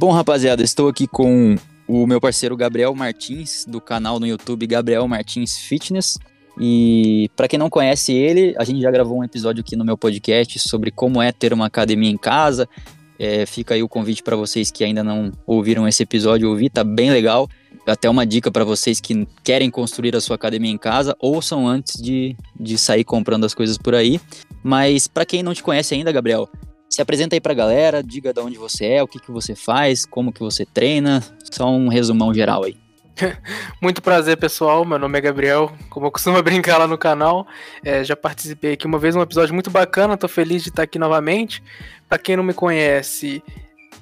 Bom, rapaziada, estou aqui com o meu parceiro Gabriel Martins, do canal no YouTube Gabriel Martins Fitness. E para quem não conhece ele, a gente já gravou um episódio aqui no meu podcast sobre como é ter uma academia em casa. É, fica aí o convite para vocês que ainda não ouviram esse episódio ouvir, tá bem legal. Até uma dica para vocês que querem construir a sua academia em casa, ouçam antes de, de sair comprando as coisas por aí. Mas para quem não te conhece ainda, Gabriel, se apresenta aí pra galera, diga de onde você é, o que, que você faz, como que você treina, só um resumão geral aí. Muito prazer, pessoal. Meu nome é Gabriel, como eu costumo brincar lá no canal. É, já participei aqui uma vez num episódio muito bacana, tô feliz de estar aqui novamente. Para quem não me conhece,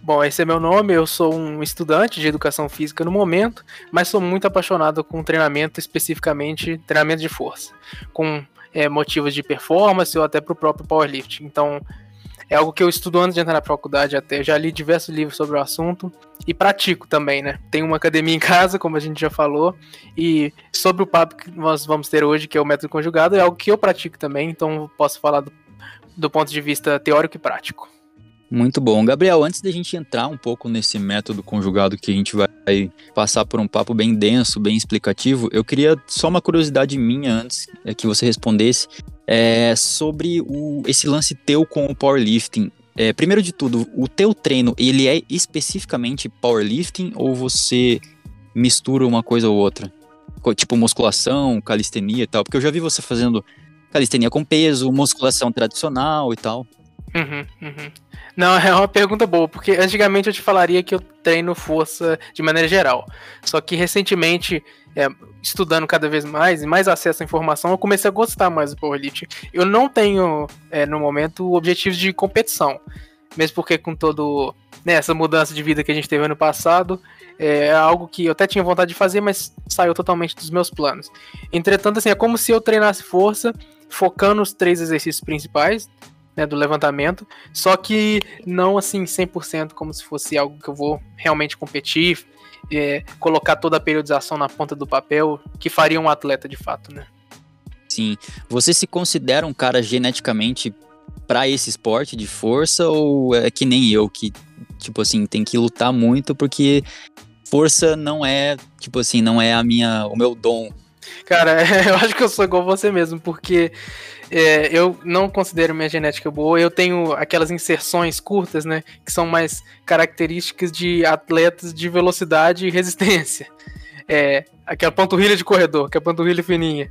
bom, esse é meu nome. Eu sou um estudante de educação física no momento, mas sou muito apaixonado com treinamento, especificamente treinamento de força, com é, motivos de performance ou até para o próprio powerlifting. Então, é algo que eu estudo antes de entrar na faculdade até. Já li diversos livros sobre o assunto e pratico também, né? Tenho uma academia em casa, como a gente já falou, e sobre o papo que nós vamos ter hoje, que é o método conjugado, é algo que eu pratico também, então posso falar do, do ponto de vista teórico e prático. Muito bom. Gabriel, antes da gente entrar um pouco nesse método conjugado que a gente vai passar por um papo bem denso, bem explicativo, eu queria só uma curiosidade minha antes é, que você respondesse é, sobre o, esse lance teu com o powerlifting. É, primeiro de tudo, o teu treino, ele é especificamente powerlifting ou você mistura uma coisa ou outra? Tipo musculação, calistenia e tal? Porque eu já vi você fazendo calistenia com peso, musculação tradicional e tal. Uhum, uhum. Não, é uma pergunta boa, porque antigamente eu te falaria que eu treino força de maneira geral. Só que recentemente, é, estudando cada vez mais e mais acesso à informação, eu comecei a gostar mais do powerlifting. Eu não tenho, é, no momento, objetivos de competição. Mesmo porque com todo né, essa mudança de vida que a gente teve ano passado, é algo que eu até tinha vontade de fazer, mas saiu totalmente dos meus planos. Entretanto, assim, é como se eu treinasse força, focando os três exercícios principais, né, do levantamento, só que não assim 100% como se fosse algo que eu vou realmente competir, é, colocar toda a periodização na ponta do papel, que faria um atleta de fato, né? Sim. Você se considera um cara geneticamente para esse esporte de força ou é que nem eu que tipo assim tem que lutar muito porque força não é tipo assim não é a minha o meu dom Cara, eu acho que eu sou igual você mesmo, porque é, eu não considero minha genética boa. Eu tenho aquelas inserções curtas, né? Que são mais características de atletas de velocidade e resistência. É, aquela panturrilha de corredor, aquela panturrilha fininha.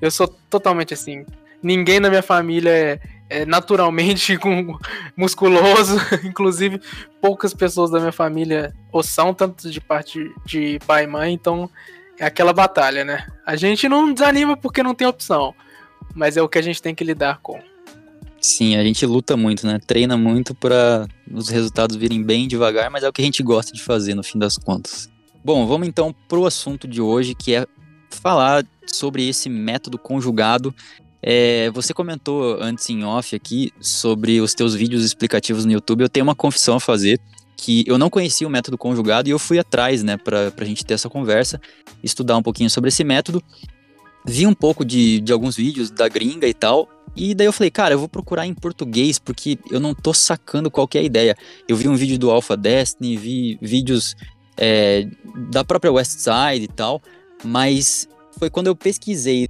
Eu sou totalmente assim. Ninguém na minha família é, é naturalmente com, musculoso. Inclusive, poucas pessoas da minha família ou são, tanto de parte de pai e mãe. Então, é aquela batalha, né? A gente não desanima porque não tem opção mas é o que a gente tem que lidar com. Sim, a gente luta muito, né? Treina muito para os resultados virem bem devagar, mas é o que a gente gosta de fazer no fim das contas. Bom, vamos então pro assunto de hoje, que é falar sobre esse método conjugado. É, você comentou antes em off aqui sobre os teus vídeos explicativos no YouTube. Eu tenho uma confissão a fazer que eu não conhecia o método conjugado e eu fui atrás, né, para a gente ter essa conversa, estudar um pouquinho sobre esse método vi um pouco de, de alguns vídeos da gringa e tal. E daí eu falei, cara, eu vou procurar em português, porque eu não tô sacando qual é ideia. Eu vi um vídeo do Alpha Destiny, vi vídeos é, da própria West Side e tal, mas foi quando eu pesquisei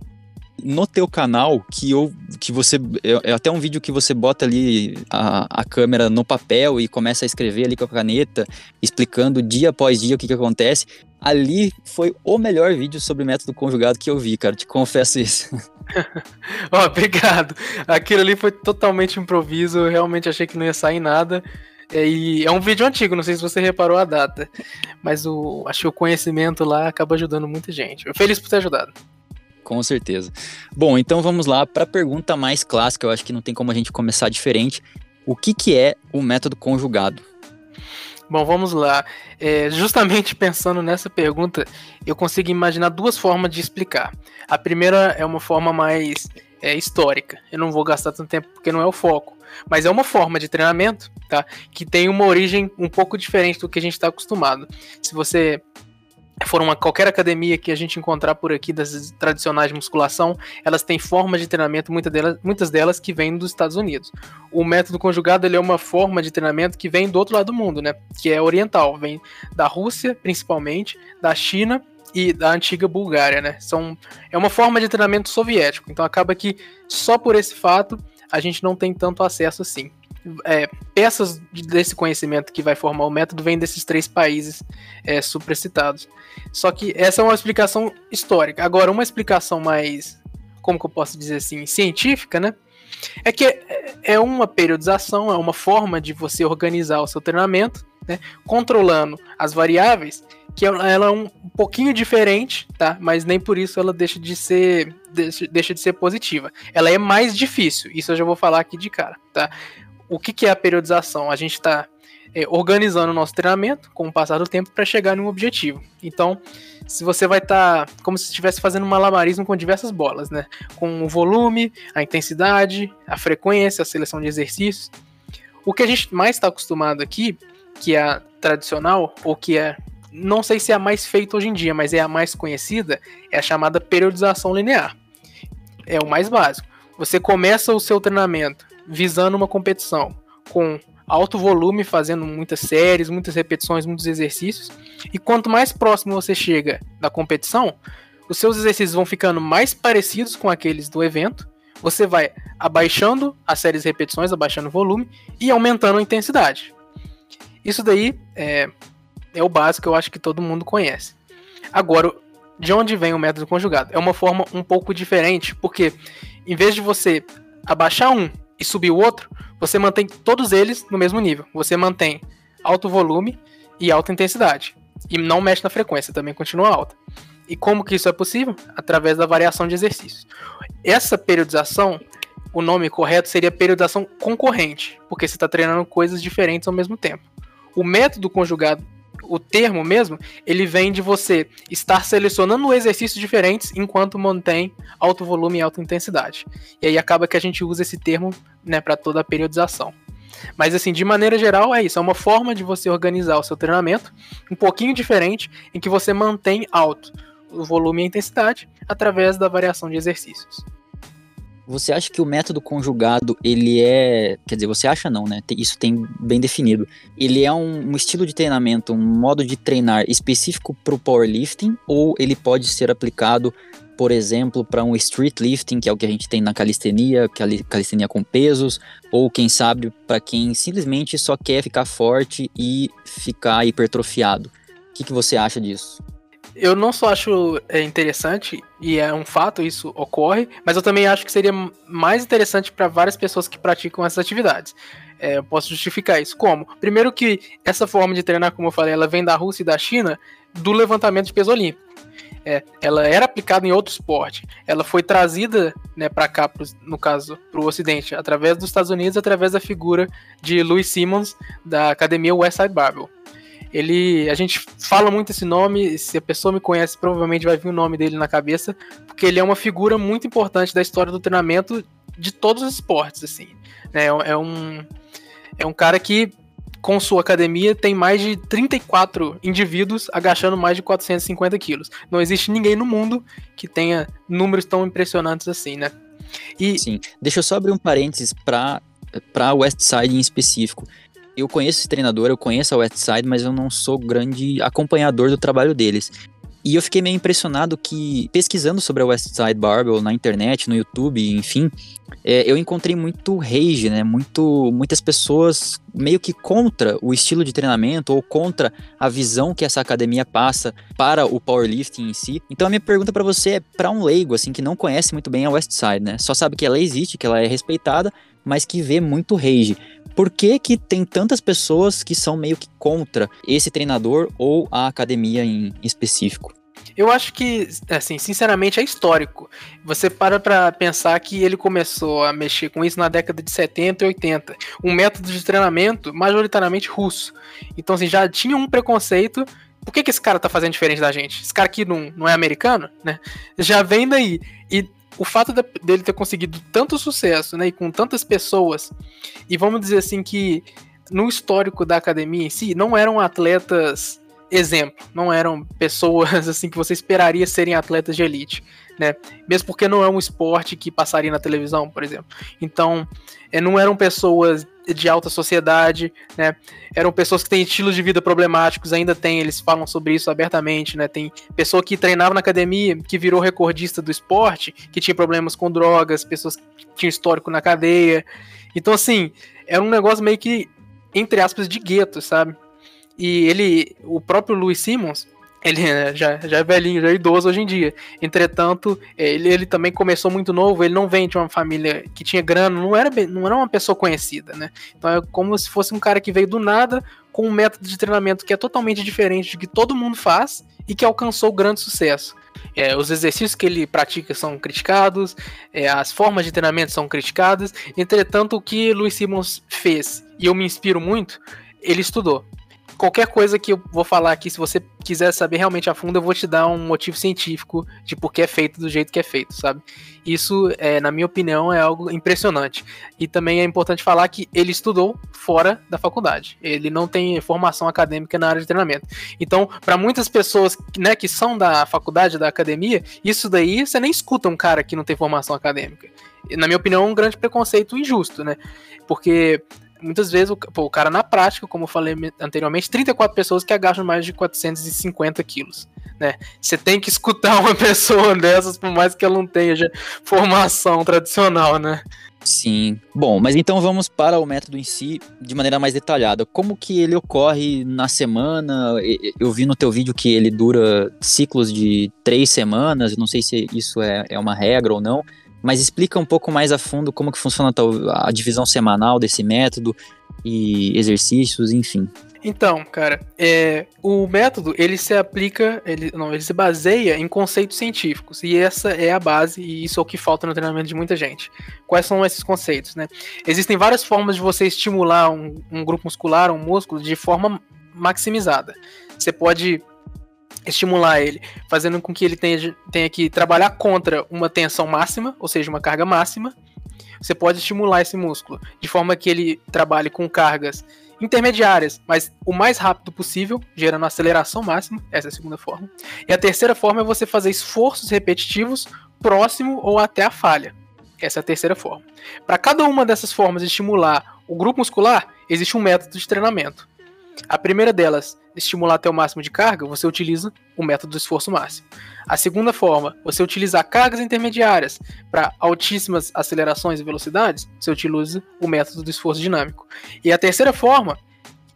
no teu canal que eu que você é, é até um vídeo que você bota ali a, a câmera no papel e começa a escrever ali com a caneta explicando dia após dia o que, que acontece ali foi o melhor vídeo sobre método conjugado que eu vi cara te confesso isso oh, obrigado aquilo ali foi totalmente improviso eu realmente achei que não ia sair nada e é um vídeo antigo, não sei se você reparou a data. Mas o, acho que o conhecimento lá acaba ajudando muita gente. Feliz por ter ajudado. Com certeza. Bom, então vamos lá para a pergunta mais clássica. Eu acho que não tem como a gente começar diferente. O que, que é o método conjugado? Bom, vamos lá. É, justamente pensando nessa pergunta, eu consigo imaginar duas formas de explicar. A primeira é uma forma mais é, histórica. Eu não vou gastar tanto tempo porque não é o foco. Mas é uma forma de treinamento, tá? Que tem uma origem um pouco diferente do que a gente está acostumado. Se você for uma qualquer academia que a gente encontrar por aqui das tradicionais de musculação, elas têm formas de treinamento, muitas delas, muitas delas que vêm dos Estados Unidos. O método conjugado ele é uma forma de treinamento que vem do outro lado do mundo, né? Que é oriental, vem da Rússia, principalmente, da China e da antiga Bulgária, né? São, é uma forma de treinamento soviético. Então acaba que só por esse fato a gente não tem tanto acesso assim é, peças desse conhecimento que vai formar o método vêm desses três países é, supracitados. Só que essa é uma explicação histórica. Agora, uma explicação mais, como que eu posso dizer assim, científica, né? É que é, é uma periodização, é uma forma de você organizar o seu treinamento, né? Controlando as variáveis, que ela é um pouquinho diferente, tá? Mas nem por isso ela deixa de ser deixa de ser positiva. Ela é mais difícil, isso eu já vou falar aqui de cara, tá? O que, que é a periodização? A gente está é, organizando o nosso treinamento com o passar do tempo para chegar num objetivo. Então, se você vai estar tá, como se estivesse fazendo um malabarismo com diversas bolas, né? Com o volume, a intensidade, a frequência, a seleção de exercícios. O que a gente mais está acostumado aqui, que é a tradicional, ou que é, não sei se é a mais feita hoje em dia, mas é a mais conhecida, é a chamada periodização linear. É o mais básico. Você começa o seu treinamento visando uma competição com alto volume, fazendo muitas séries, muitas repetições, muitos exercícios. E quanto mais próximo você chega da competição, os seus exercícios vão ficando mais parecidos com aqueles do evento. Você vai abaixando as séries de repetições, abaixando o volume e aumentando a intensidade. Isso daí é, é o básico, eu acho que todo mundo conhece. Agora, de onde vem o método conjugado? É uma forma um pouco diferente, porque em vez de você abaixar um e subir o outro, você mantém todos eles no mesmo nível. Você mantém alto volume e alta intensidade. E não mexe na frequência, também continua alta. E como que isso é possível? Através da variação de exercícios. Essa periodização, o nome correto seria periodização concorrente, porque você está treinando coisas diferentes ao mesmo tempo. O método conjugado o termo mesmo, ele vem de você estar selecionando exercícios diferentes enquanto mantém alto volume e alta intensidade. E aí acaba que a gente usa esse termo né, para toda a periodização. Mas assim, de maneira geral, é isso. É uma forma de você organizar o seu treinamento um pouquinho diferente, em que você mantém alto o volume e a intensidade através da variação de exercícios. Você acha que o método conjugado, ele é. Quer dizer, você acha não, né? Isso tem bem definido. Ele é um, um estilo de treinamento, um modo de treinar específico para o powerlifting, ou ele pode ser aplicado, por exemplo, para um street lifting, que é o que a gente tem na calistenia, calistenia com pesos, ou quem sabe para quem simplesmente só quer ficar forte e ficar hipertrofiado. O que, que você acha disso? Eu não só acho é, interessante, e é um fato, isso ocorre, mas eu também acho que seria mais interessante para várias pessoas que praticam essas atividades. É, eu posso justificar isso. Como? Primeiro que essa forma de treinar, como eu falei, ela vem da Rússia e da China do levantamento de peso olímpico. É, ela era aplicada em outro esporte. Ela foi trazida né, para cá, pro, no caso, para o Ocidente, através dos Estados Unidos, através da figura de Louis Simmons, da academia Westside Barbell. Ele, a gente fala muito esse nome, se a pessoa me conhece, provavelmente vai vir o nome dele na cabeça, porque ele é uma figura muito importante da história do treinamento de todos os esportes, assim. Né? É, um, é um cara que, com sua academia, tem mais de 34 indivíduos agachando mais de 450 quilos. Não existe ninguém no mundo que tenha números tão impressionantes assim, né? E... Sim, deixa eu só abrir um parênteses para para Westside em específico eu conheço esse treinador, eu conheço a Westside, mas eu não sou grande acompanhador do trabalho deles. E eu fiquei meio impressionado que, pesquisando sobre a Westside Barbell na internet, no YouTube, enfim, é, eu encontrei muito rage, né? Muito, muitas pessoas meio que contra o estilo de treinamento ou contra a visão que essa academia passa para o powerlifting em si. Então a minha pergunta para você é para um leigo assim que não conhece muito bem a Westside, né? Só sabe que ela existe, que ela é respeitada, mas que vê muito rage. Por que, que tem tantas pessoas que são meio que contra esse treinador ou a academia em específico? Eu acho que, assim, sinceramente é histórico. Você para pra pensar que ele começou a mexer com isso na década de 70 e 80. Um método de treinamento majoritariamente russo. Então, assim, já tinha um preconceito. Por que, que esse cara tá fazendo diferente da gente? Esse cara aqui não, não é americano, né? Já vem daí. E o fato de, dele ter conseguido tanto sucesso, né, e com tantas pessoas, e vamos dizer assim que no histórico da academia em si, não eram atletas exemplo, não eram pessoas assim que você esperaria serem atletas de elite, né? Mesmo porque não é um esporte que passaria na televisão, por exemplo. Então, é, não eram pessoas de alta sociedade, né? Eram pessoas que têm estilos de vida problemáticos, ainda tem, eles falam sobre isso abertamente, né? Tem pessoa que treinava na academia, que virou recordista do esporte, que tinha problemas com drogas, pessoas que tinham histórico na cadeia. Então, assim, era um negócio meio que, entre aspas, de gueto, sabe? E ele, o próprio Louis Simmons, ele né, já, já é velhinho, já é idoso hoje em dia. Entretanto, ele, ele também começou muito novo, ele não vem de uma família que tinha grana, não era, não era uma pessoa conhecida, né? Então é como se fosse um cara que veio do nada com um método de treinamento que é totalmente diferente do que todo mundo faz e que alcançou grande sucesso. É, os exercícios que ele pratica são criticados, é, as formas de treinamento são criticadas. Entretanto, o que Luiz Simmons fez, e eu me inspiro muito, ele estudou qualquer coisa que eu vou falar aqui, se você quiser saber realmente a fundo, eu vou te dar um motivo científico de por que é feito do jeito que é feito, sabe? Isso, é, na minha opinião, é algo impressionante. E também é importante falar que ele estudou fora da faculdade. Ele não tem formação acadêmica na área de treinamento. Então, para muitas pessoas né, que são da faculdade, da academia, isso daí você nem escuta um cara que não tem formação acadêmica. Na minha opinião, é um grande preconceito injusto, né? Porque muitas vezes o, pô, o, cara na prática, como eu falei anteriormente, 34 pessoas que agacham mais de 450 quilos. Né? Você tem que escutar uma pessoa dessas, por mais que ela não tenha formação tradicional, né? Sim. Bom, mas então vamos para o método em si de maneira mais detalhada. Como que ele ocorre na semana? Eu vi no teu vídeo que ele dura ciclos de três semanas. Não sei se isso é, é uma regra ou não. Mas explica um pouco mais a fundo como que funciona a divisão semanal desse método e exercícios, enfim. Então, cara, é, o método ele se aplica, ele, não, ele se baseia em conceitos científicos e essa é a base e isso é o que falta no treinamento de muita gente. Quais são esses conceitos, né? Existem várias formas de você estimular um, um grupo muscular, um músculo, de forma maximizada. Você pode estimular ele, fazendo com que ele tenha, tenha que trabalhar contra uma tensão máxima, ou seja, uma carga máxima. Você pode estimular esse músculo de forma que ele trabalhe com cargas intermediárias, mas o mais rápido possível, gerando aceleração máxima. Essa é a segunda forma. E a terceira forma é você fazer esforços repetitivos próximo ou até a falha. Essa é a terceira forma. Para cada uma dessas formas de estimular o grupo muscular, existe um método de treinamento. A primeira delas, estimular até o máximo de carga, você utiliza o método do esforço máximo. A segunda forma, você utilizar cargas intermediárias para altíssimas acelerações e velocidades, você utiliza o método do esforço dinâmico. E a terceira forma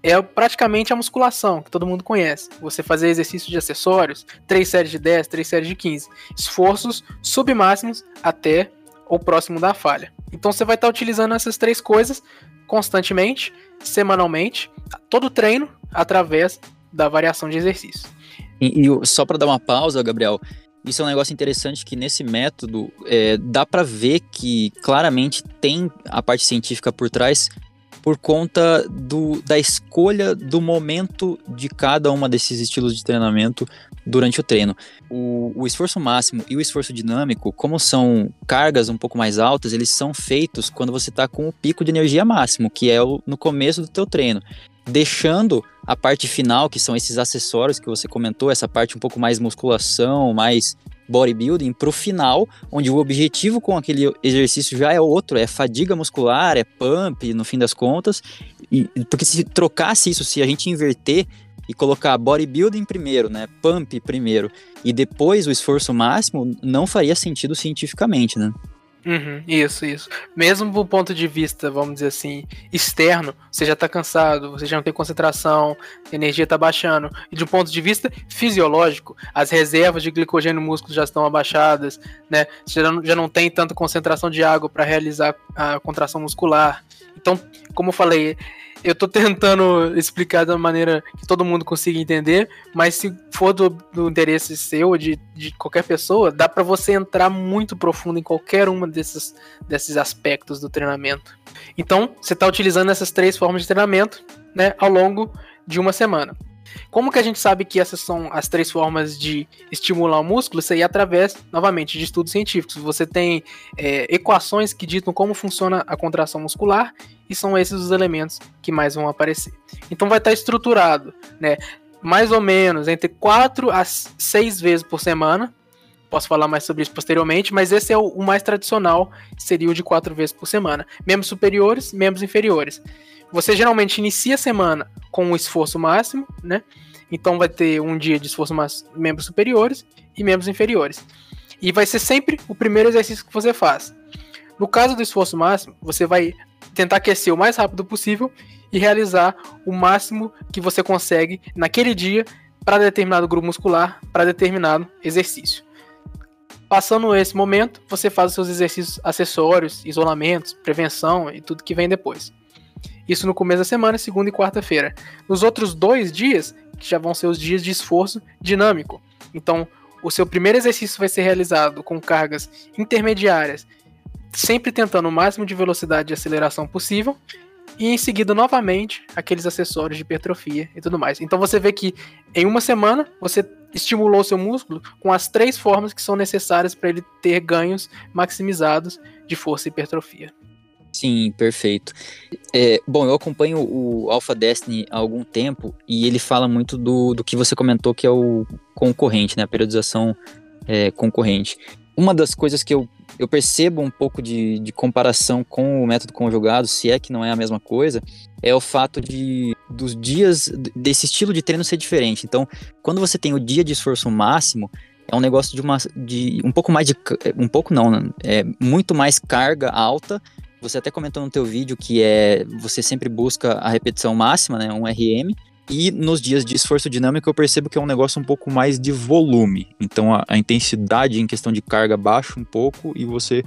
é praticamente a musculação, que todo mundo conhece. Você fazer exercícios de acessórios, 3 séries de 10, 3 séries de 15. Esforços submáximos até o próximo da falha. Então você vai estar utilizando essas três coisas constantemente, semanalmente, todo treino através da variação de exercício. E, e só para dar uma pausa, Gabriel, isso é um negócio interessante que nesse método é, dá para ver que claramente tem a parte científica por trás por conta do, da escolha do momento de cada uma desses estilos de treinamento durante o treino. O, o, esforço máximo e o esforço dinâmico, como são cargas um pouco mais altas, eles são feitos quando você está com o pico de energia máximo, que é o, no começo do teu treino deixando a parte final, que são esses acessórios que você comentou, essa parte um pouco mais musculação, mais bodybuilding, para o final, onde o objetivo com aquele exercício já é outro, é fadiga muscular, é pump, no fim das contas. E, porque se trocasse isso, se a gente inverter e colocar bodybuilding primeiro, né, pump primeiro, e depois o esforço máximo, não faria sentido cientificamente, né? Uhum, isso, isso. Mesmo do ponto de vista, vamos dizer assim, externo, você já tá cansado, você já não tem concentração, a energia tá baixando. E de um ponto de vista fisiológico, as reservas de glicogênio no músculo já estão abaixadas, né? Você já não, já não tem tanta concentração de água para realizar a contração muscular. Então, como eu falei, eu tô tentando explicar uma maneira que todo mundo consiga entender, mas se for do, do interesse seu, de, de qualquer pessoa, dá para você entrar muito profundo em qualquer uma desses, desses aspectos do treinamento. Então, você está utilizando essas três formas de treinamento né, ao longo de uma semana. Como que a gente sabe que essas são as três formas de estimular o músculo? Isso aí é através, novamente, de estudos científicos. Você tem é, equações que ditam como funciona a contração muscular e são esses os elementos que mais vão aparecer. Então vai estar estruturado, né? mais ou menos entre 4 a 6 vezes por semana. Posso falar mais sobre isso posteriormente, mas esse é o, o mais tradicional, seria o de 4 vezes por semana. Membros superiores, membros inferiores. Você geralmente inicia a semana com o esforço máximo, né? Então vai ter um dia de esforço máximo membros superiores e membros inferiores. E vai ser sempre o primeiro exercício que você faz. No caso do esforço máximo, você vai tentar aquecer o mais rápido possível e realizar o máximo que você consegue naquele dia para determinado grupo muscular, para determinado exercício. Passando esse momento, você faz os seus exercícios acessórios, isolamentos, prevenção e tudo que vem depois. Isso no começo da semana, segunda e quarta-feira. Nos outros dois dias, que já vão ser os dias de esforço dinâmico. Então, o seu primeiro exercício vai ser realizado com cargas intermediárias, sempre tentando o máximo de velocidade e aceleração possível, e em seguida novamente aqueles acessórios de hipertrofia e tudo mais. Então você vê que em uma semana você estimulou seu músculo com as três formas que são necessárias para ele ter ganhos maximizados de força e hipertrofia. Sim, perfeito. É, bom, eu acompanho o Alpha Destiny há algum tempo e ele fala muito do, do que você comentou que é o concorrente, né? A periodização é, concorrente. Uma das coisas que eu, eu percebo um pouco de, de comparação com o método conjugado, se é que não é a mesma coisa, é o fato de dos dias desse estilo de treino ser diferente. Então, quando você tem o dia de esforço máximo, é um negócio de uma de um pouco mais de um pouco não, é muito mais carga alta você até comentou no teu vídeo que é você sempre busca a repetição máxima, né, um RM, e nos dias de esforço dinâmico eu percebo que é um negócio um pouco mais de volume. Então a, a intensidade em questão de carga baixa um pouco e você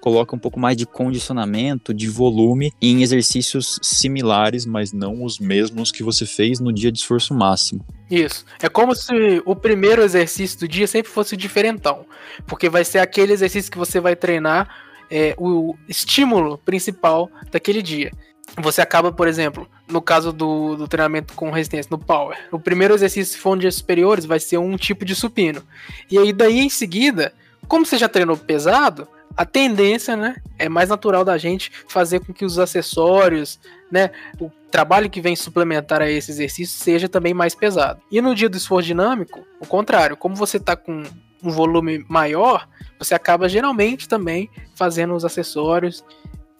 coloca um pouco mais de condicionamento, de volume em exercícios similares, mas não os mesmos que você fez no dia de esforço máximo. Isso. É como se o primeiro exercício do dia sempre fosse diferentão, porque vai ser aquele exercício que você vai treinar é, o estímulo principal daquele dia. Você acaba, por exemplo, no caso do, do treinamento com resistência, no power, o primeiro exercício, for dias superiores, vai ser um tipo de supino. E aí, daí em seguida, como você já treinou pesado, a tendência, né, é mais natural da gente fazer com que os acessórios, né, o trabalho que vem suplementar a esse exercício seja também mais pesado. E no dia do esforço dinâmico, o contrário, como você está com um volume maior, você acaba geralmente também fazendo os acessórios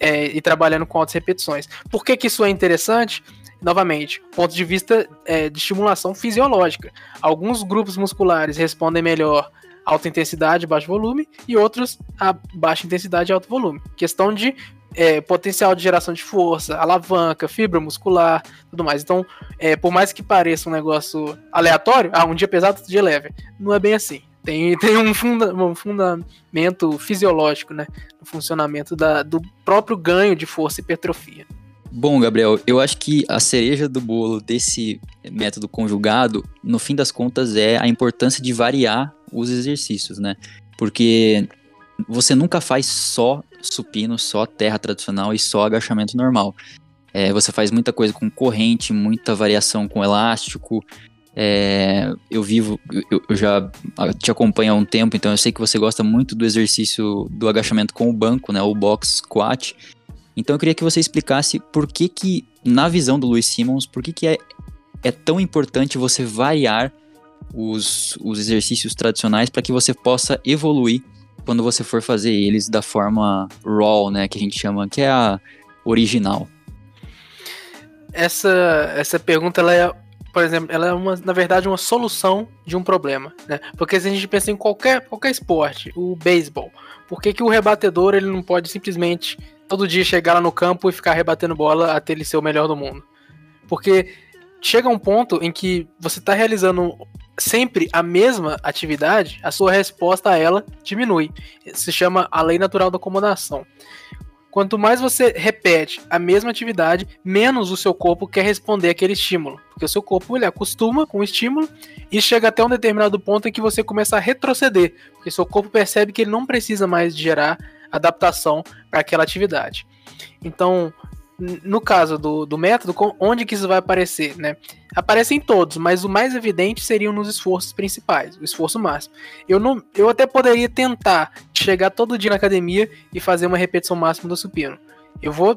é, e trabalhando com altas repetições. Por que, que isso é interessante? Novamente, ponto de vista é, de estimulação fisiológica. Alguns grupos musculares respondem melhor a alta intensidade baixo volume, e outros a baixa intensidade e alto volume. Questão de é, potencial de geração de força, alavanca, fibra muscular, tudo mais. Então, é, por mais que pareça um negócio aleatório, ah, um dia pesado, outro dia leve, não é bem assim. Tem, tem um, funda, um fundamento fisiológico, né? No funcionamento da, do próprio ganho de força e hipertrofia. Bom, Gabriel, eu acho que a cereja do bolo desse método conjugado, no fim das contas, é a importância de variar os exercícios, né? Porque você nunca faz só supino, só terra tradicional e só agachamento normal. É, você faz muita coisa com corrente, muita variação com elástico, é, eu vivo, eu, eu, já te acompanho há um tempo, então eu sei que você gosta muito do exercício do agachamento com o banco, né, o box squat. Então eu queria que você explicasse por que que, na visão do Luiz Simmons, por que que é, é tão importante você variar os, os exercícios tradicionais para que você possa evoluir quando você for fazer eles da forma raw, né, que a gente chama, que é a original. Essa, essa pergunta ela é por exemplo, ela é uma, na verdade, uma solução de um problema, né? Porque se a gente pensa em qualquer, qualquer esporte, o beisebol, por que, que o rebatedor ele não pode simplesmente todo dia chegar lá no campo e ficar rebatendo bola até ele ser o melhor do mundo? Porque chega um ponto em que você está realizando sempre a mesma atividade, a sua resposta a ela diminui. Se chama a lei natural da acomodação. Quanto mais você repete a mesma atividade, menos o seu corpo quer responder aquele estímulo. Porque o seu corpo ele acostuma com o estímulo e chega até um determinado ponto em que você começa a retroceder. Porque seu corpo percebe que ele não precisa mais gerar adaptação para aquela atividade. Então, no caso do, do método, onde que isso vai aparecer, né? Aparece em todos, mas o mais evidente seriam nos esforços principais, o esforço máximo. Eu não, eu até poderia tentar chegar todo dia na academia e fazer uma repetição máxima do supino. Eu vou,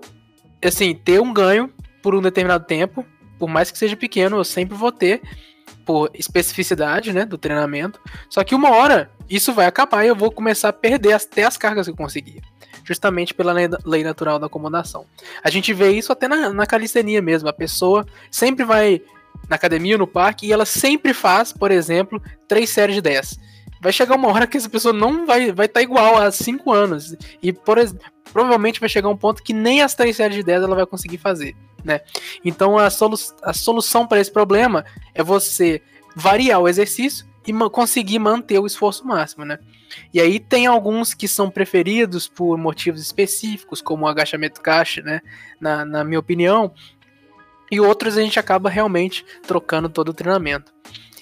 assim, ter um ganho por um determinado tempo, por mais que seja pequeno, eu sempre vou ter. por especificidade, né, do treinamento. Só que uma hora isso vai acabar e eu vou começar a perder até as cargas que eu conseguia. Justamente pela lei natural da acomodação. A gente vê isso até na, na calistenia mesmo. A pessoa sempre vai na academia ou no parque e ela sempre faz, por exemplo, três séries de 10. Vai chegar uma hora que essa pessoa não vai estar vai tá igual a 5 anos. E por, provavelmente vai chegar um ponto que nem as três séries de 10 ela vai conseguir fazer. Né? Então a, solu a solução para esse problema é você variar o exercício e ma conseguir manter o esforço máximo, né? E aí tem alguns que são preferidos por motivos específicos, como o agachamento caixa, né? Na, na minha opinião, e outros a gente acaba realmente trocando todo o treinamento.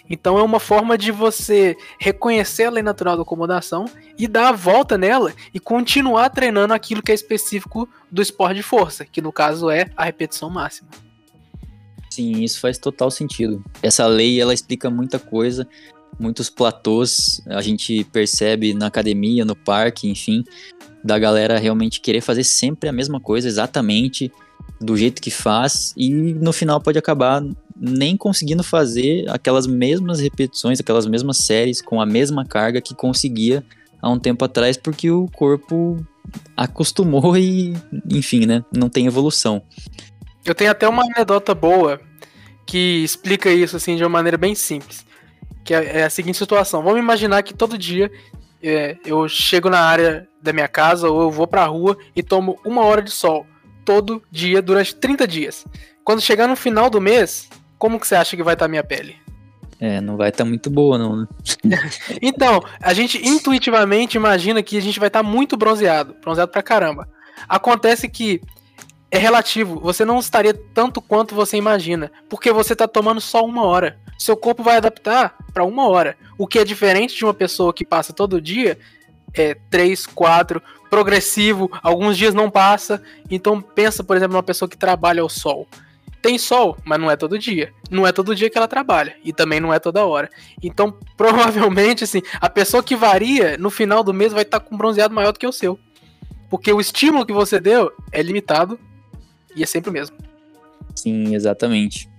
Então é uma forma de você reconhecer a lei natural da acomodação e dar a volta nela e continuar treinando aquilo que é específico do esporte de força, que no caso é a repetição máxima. Sim, isso faz total sentido. Essa lei ela explica muita coisa, muitos platôs a gente percebe na academia, no parque, enfim, da galera realmente querer fazer sempre a mesma coisa exatamente do jeito que faz e no final pode acabar nem conseguindo fazer aquelas mesmas repetições, aquelas mesmas séries com a mesma carga que conseguia há um tempo atrás, porque o corpo acostumou e, enfim, né, não tem evolução. Eu tenho até uma anedota boa que explica isso assim de uma maneira bem simples, que é, é a seguinte situação: vamos imaginar que todo dia é, eu chego na área da minha casa ou eu vou para a rua e tomo uma hora de sol todo dia durante 30 dias. Quando chegar no final do mês, como que você acha que vai estar tá a minha pele? É, não vai estar tá muito boa, não, né? então, a gente intuitivamente imagina que a gente vai estar tá muito bronzeado, bronzeado pra caramba. Acontece que é relativo, você não estaria tanto quanto você imagina, porque você está tomando só uma hora. Seu corpo vai adaptar para uma hora, o que é diferente de uma pessoa que passa todo dia é, 3, 4, progressivo, alguns dias não passa. Então pensa, por exemplo, numa pessoa que trabalha ao sol. Tem sol, mas não é todo dia. Não é todo dia que ela trabalha. E também não é toda hora. Então, provavelmente, assim, a pessoa que varia, no final do mês, vai estar com um bronzeado maior do que o seu. Porque o estímulo que você deu é limitado e é sempre o mesmo. Sim, exatamente.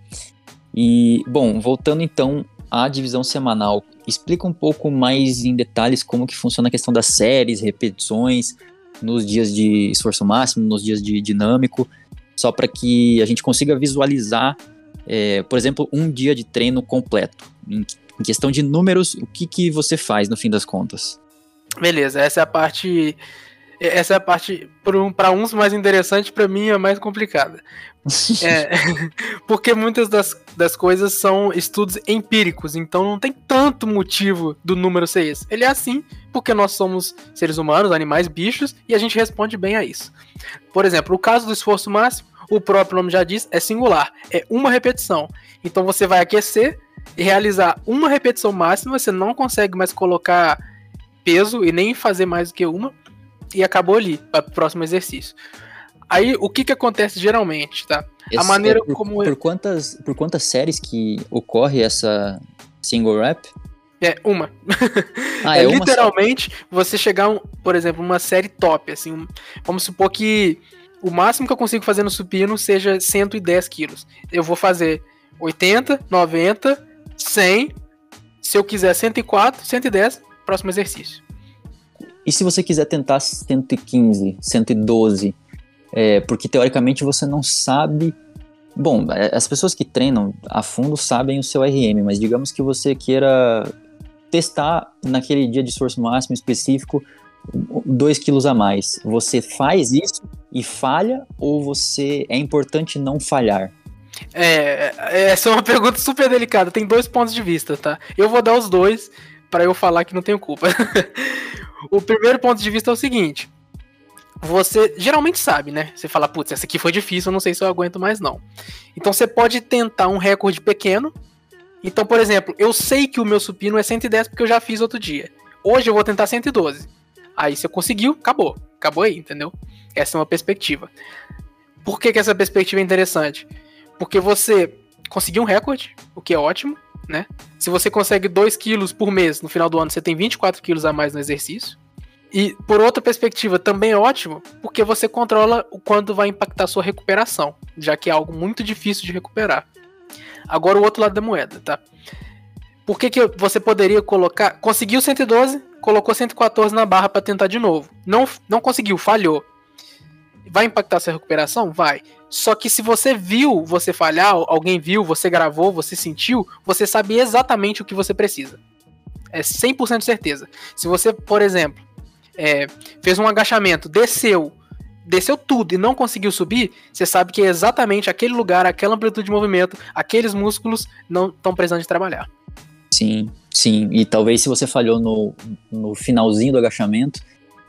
E, bom, voltando então à divisão semanal, explica um pouco mais em detalhes como que funciona a questão das séries, repetições, nos dias de esforço máximo, nos dias de dinâmico, só para que a gente consiga visualizar, é, por exemplo, um dia de treino completo. Em, em questão de números, o que, que você faz no fim das contas? Beleza, essa é a parte essa é a parte, para uns, mais interessante, para mim é mais complicada. é, porque muitas das, das coisas são estudos empíricos, então não tem tanto motivo do número ser esse. Ele é assim porque nós somos seres humanos, animais, bichos, e a gente responde bem a isso. Por exemplo, o caso do esforço máximo, o próprio nome já diz, é singular, é uma repetição. Então você vai aquecer e realizar uma repetição máxima, você não consegue mais colocar peso e nem fazer mais do que uma e acabou ali, para o próximo exercício. Aí, o que que acontece geralmente, tá? Esse a maneira é por, como... Por quantas, por quantas séries que ocorre essa single rap? É, uma. Ah, é, é uma literalmente só. você chegar, um, por exemplo, uma série top, assim, um, vamos supor que o máximo que eu consigo fazer no supino seja 110 quilos. Eu vou fazer 80, 90, 100, se eu quiser 104, 110, próximo exercício. E se você quiser tentar 115, 112, é, porque teoricamente você não sabe. Bom, é, as pessoas que treinam a fundo sabem o seu RM, mas digamos que você queira testar naquele dia de esforço máximo específico 2 quilos a mais. Você faz isso e falha ou você é importante não falhar? É, essa é uma pergunta super delicada. Tem dois pontos de vista, tá? Eu vou dar os dois para eu falar que não tenho culpa. o primeiro ponto de vista é o seguinte: você geralmente sabe, né? Você fala, putz, essa aqui foi difícil, eu não sei se eu aguento mais não. Então você pode tentar um recorde pequeno. Então, por exemplo, eu sei que o meu supino é 110 porque eu já fiz outro dia. Hoje eu vou tentar 112. Aí você conseguiu, acabou. Acabou aí, entendeu? Essa é uma perspectiva. Por que, que essa perspectiva é interessante? Porque você conseguiu um recorde, o que é ótimo né? Se você consegue 2 quilos por mês no final do ano, você tem 24 quilos a mais no exercício. E por outra perspectiva, também é ótimo, porque você controla o quanto vai impactar sua recuperação, já que é algo muito difícil de recuperar. Agora o outro lado da moeda, tá? Por que, que você poderia colocar. Conseguiu 112, colocou 114 na barra para tentar de novo. Não, não conseguiu, falhou. Vai impactar sua recuperação? Vai. Só que se você viu você falhar, alguém viu, você gravou, você sentiu, você sabe exatamente o que você precisa. É 100% certeza. Se você, por exemplo, é, fez um agachamento, desceu, desceu tudo e não conseguiu subir, você sabe que é exatamente aquele lugar, aquela amplitude de movimento, aqueles músculos não estão precisando de trabalhar. Sim, sim. E talvez se você falhou no, no finalzinho do agachamento,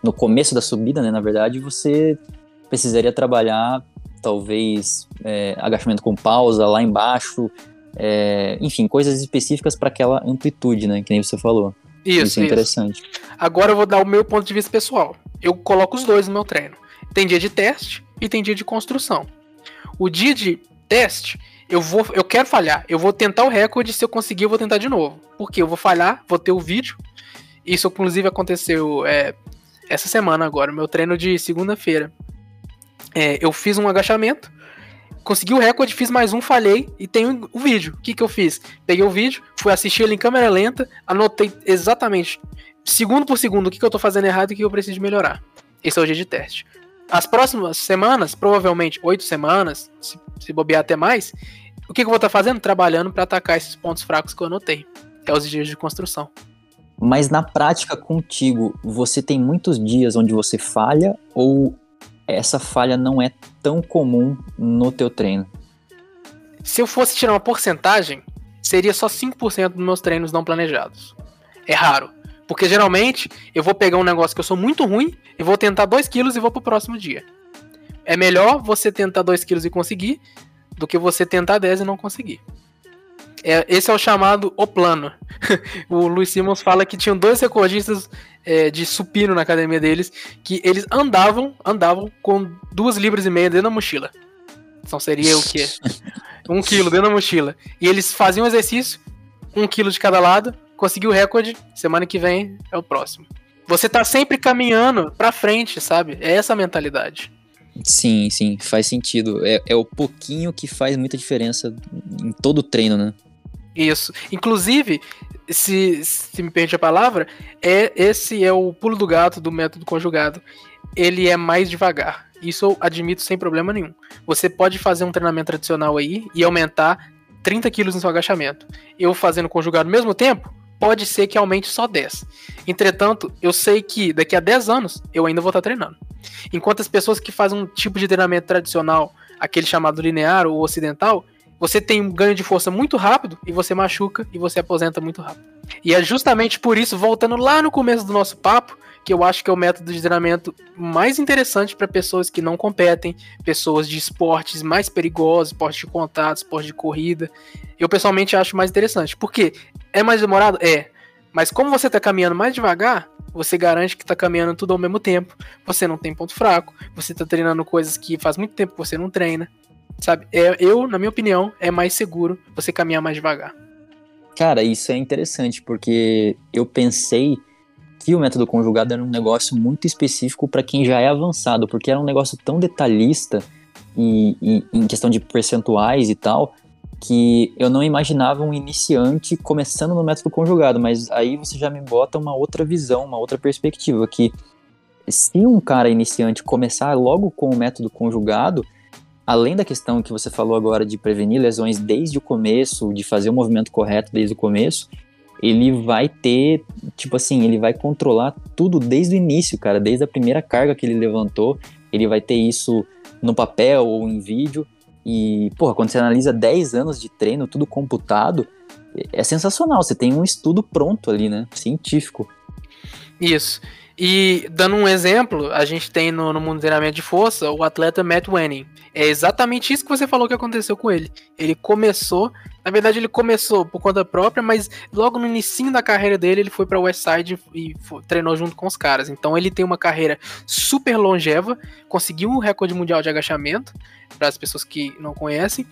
no começo da subida, né, na verdade, você precisaria trabalhar talvez é, agachamento com pausa lá embaixo, é, enfim, coisas específicas para aquela amplitude, né, que nem você falou. Isso, isso é interessante. Isso. Agora eu vou dar o meu ponto de vista pessoal. Eu coloco os dois no meu treino. Tem dia de teste e tem dia de construção. O dia de teste, eu vou, eu quero falhar. Eu vou tentar o recorde, se eu conseguir, eu vou tentar de novo. Porque eu vou falhar, vou ter o vídeo. Isso inclusive aconteceu é, essa semana agora, meu treino de segunda-feira. É, eu fiz um agachamento, consegui o recorde, fiz mais um, falhei e tenho o vídeo. O que, que eu fiz? Peguei o vídeo, fui assistir ele em câmera lenta, anotei exatamente, segundo por segundo, o que, que eu tô fazendo errado e o que eu preciso melhorar. Esse é o dia de teste. As próximas semanas, provavelmente oito semanas, se, se bobear até mais, o que, que eu vou estar tá fazendo? Trabalhando para atacar esses pontos fracos que eu anotei. É os dias de construção. Mas na prática contigo, você tem muitos dias onde você falha ou essa falha não é tão comum no teu treino? Se eu fosse tirar uma porcentagem, seria só 5% dos meus treinos não planejados. É raro. Porque geralmente eu vou pegar um negócio que eu sou muito ruim e vou tentar 2 quilos e vou pro próximo dia. É melhor você tentar 2 quilos e conseguir do que você tentar 10 e não conseguir. É, esse é o chamado o plano. o Luiz Simons fala que tinham dois recordistas é, de supino na academia deles que eles andavam, andavam com duas libras e meia dentro da mochila. Então seria o quê? um quilo dentro da mochila. E eles faziam exercício, um quilo de cada lado, conseguiu o recorde, semana que vem é o próximo. Você tá sempre caminhando pra frente, sabe? É essa a mentalidade. Sim, sim, faz sentido. É, é o pouquinho que faz muita diferença em todo o treino, né? Isso. Inclusive, se, se me permite a palavra, é esse é o pulo do gato do método conjugado. Ele é mais devagar. Isso eu admito sem problema nenhum. Você pode fazer um treinamento tradicional aí e aumentar 30 quilos no seu agachamento. Eu fazendo conjugado ao mesmo tempo, pode ser que aumente só 10. Entretanto, eu sei que daqui a 10 anos eu ainda vou estar treinando. Enquanto as pessoas que fazem um tipo de treinamento tradicional, aquele chamado linear ou ocidental, você tem um ganho de força muito rápido e você machuca e você aposenta muito rápido. E é justamente por isso, voltando lá no começo do nosso papo, que eu acho que é o método de treinamento mais interessante para pessoas que não competem, pessoas de esportes mais perigosos, esporte de contato, esporte de corrida. Eu pessoalmente acho mais interessante. Por quê? É mais demorado? É. Mas como você está caminhando mais devagar, você garante que está caminhando tudo ao mesmo tempo. Você não tem ponto fraco. Você está treinando coisas que faz muito tempo que você não treina. Sabe? É, eu, na minha opinião, é mais seguro você caminhar mais devagar. Cara, isso é interessante, porque eu pensei que o método conjugado era um negócio muito específico para quem já é avançado, porque era um negócio tão detalhista e, e, em questão de percentuais e tal, que eu não imaginava um iniciante começando no método conjugado, mas aí você já me bota uma outra visão, uma outra perspectiva, que se um cara iniciante começar logo com o método conjugado, além da questão que você falou agora de prevenir lesões desde o começo, de fazer o movimento correto desde o começo, ele vai ter, tipo assim, ele vai controlar tudo desde o início, cara, desde a primeira carga que ele levantou, ele vai ter isso no papel ou em vídeo. E, porra, quando você analisa 10 anos de treino, tudo computado, é sensacional. Você tem um estudo pronto ali, né? Científico. Isso. E dando um exemplo, a gente tem no, no mundo de treinamento de força o atleta Matt Wenning. É exatamente isso que você falou que aconteceu com ele. Ele começou, na verdade ele começou por conta própria, mas logo no início da carreira dele ele foi para Westside e foi, treinou junto com os caras. Então ele tem uma carreira super longeva, conseguiu um recorde mundial de agachamento para as pessoas que não conhecem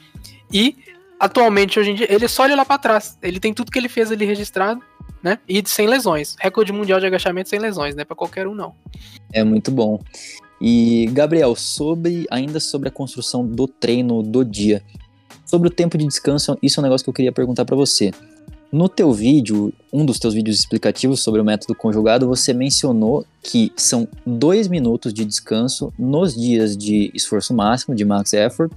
e atualmente hoje em dia ele só olha lá para trás. Ele tem tudo que ele fez ali registrado né? E sem lesões. Recorde mundial de agachamento sem lesões, né? Para qualquer um, não. É muito bom. E, Gabriel, sobre ainda sobre a construção do treino do dia. Sobre o tempo de descanso, isso é um negócio que eu queria perguntar para você. No teu vídeo, um dos teus vídeos explicativos sobre o método conjugado, você mencionou que são dois minutos de descanso nos dias de esforço máximo, de max effort,